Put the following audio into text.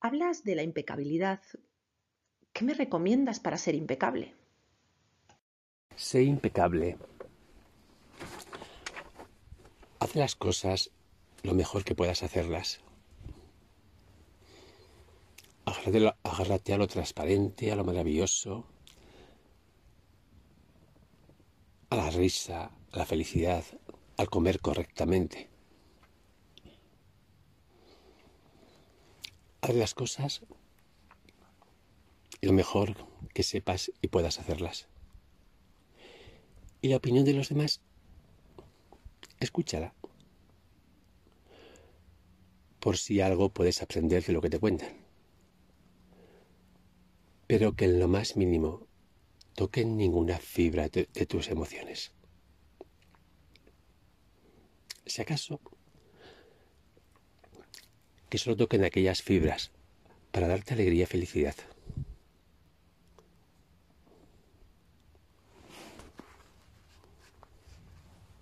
Hablas de la impecabilidad. ¿Qué me recomiendas para ser impecable? Sé impecable. Haz las cosas lo mejor que puedas hacerlas. Agárrate, a lo transparente, a lo maravilloso, a la risa, a la felicidad, al comer correctamente. Las cosas lo mejor que sepas y puedas hacerlas. Y la opinión de los demás, escúchala. Por si algo puedes aprender de lo que te cuentan. Pero que en lo más mínimo toquen ninguna fibra de tus emociones. Si acaso, que solo toquen aquellas fibras para darte alegría y felicidad.